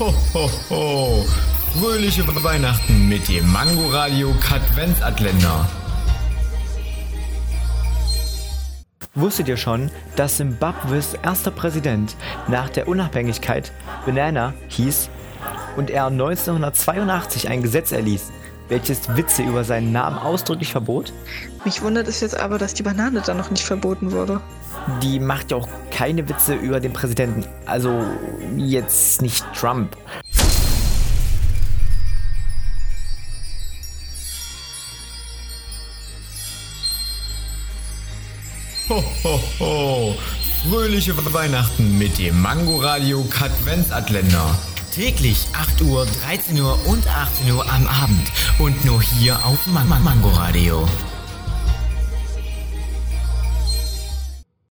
Ho, ho, ho. Fröhliche Weihnachten mit dem Mango Radio Katwenzatländer. Wusstet ihr schon, dass Zimbabwes erster Präsident nach der Unabhängigkeit Banana hieß und er 1982 ein Gesetz erließ, welches Witze über seinen Namen ausdrücklich verbot? Mich wundert es jetzt aber, dass die Banane dann noch nicht verboten wurde. Die macht ja auch keine Witze über den Präsidenten. Also jetzt nicht Trump. Ho, ho, ho. Fröhliche Weihnachten mit dem Mango Radio Katwenzatländer. Täglich 8 Uhr, 13 Uhr und 18 Uhr am Abend. Und nur hier auf Man Man Mango Radio.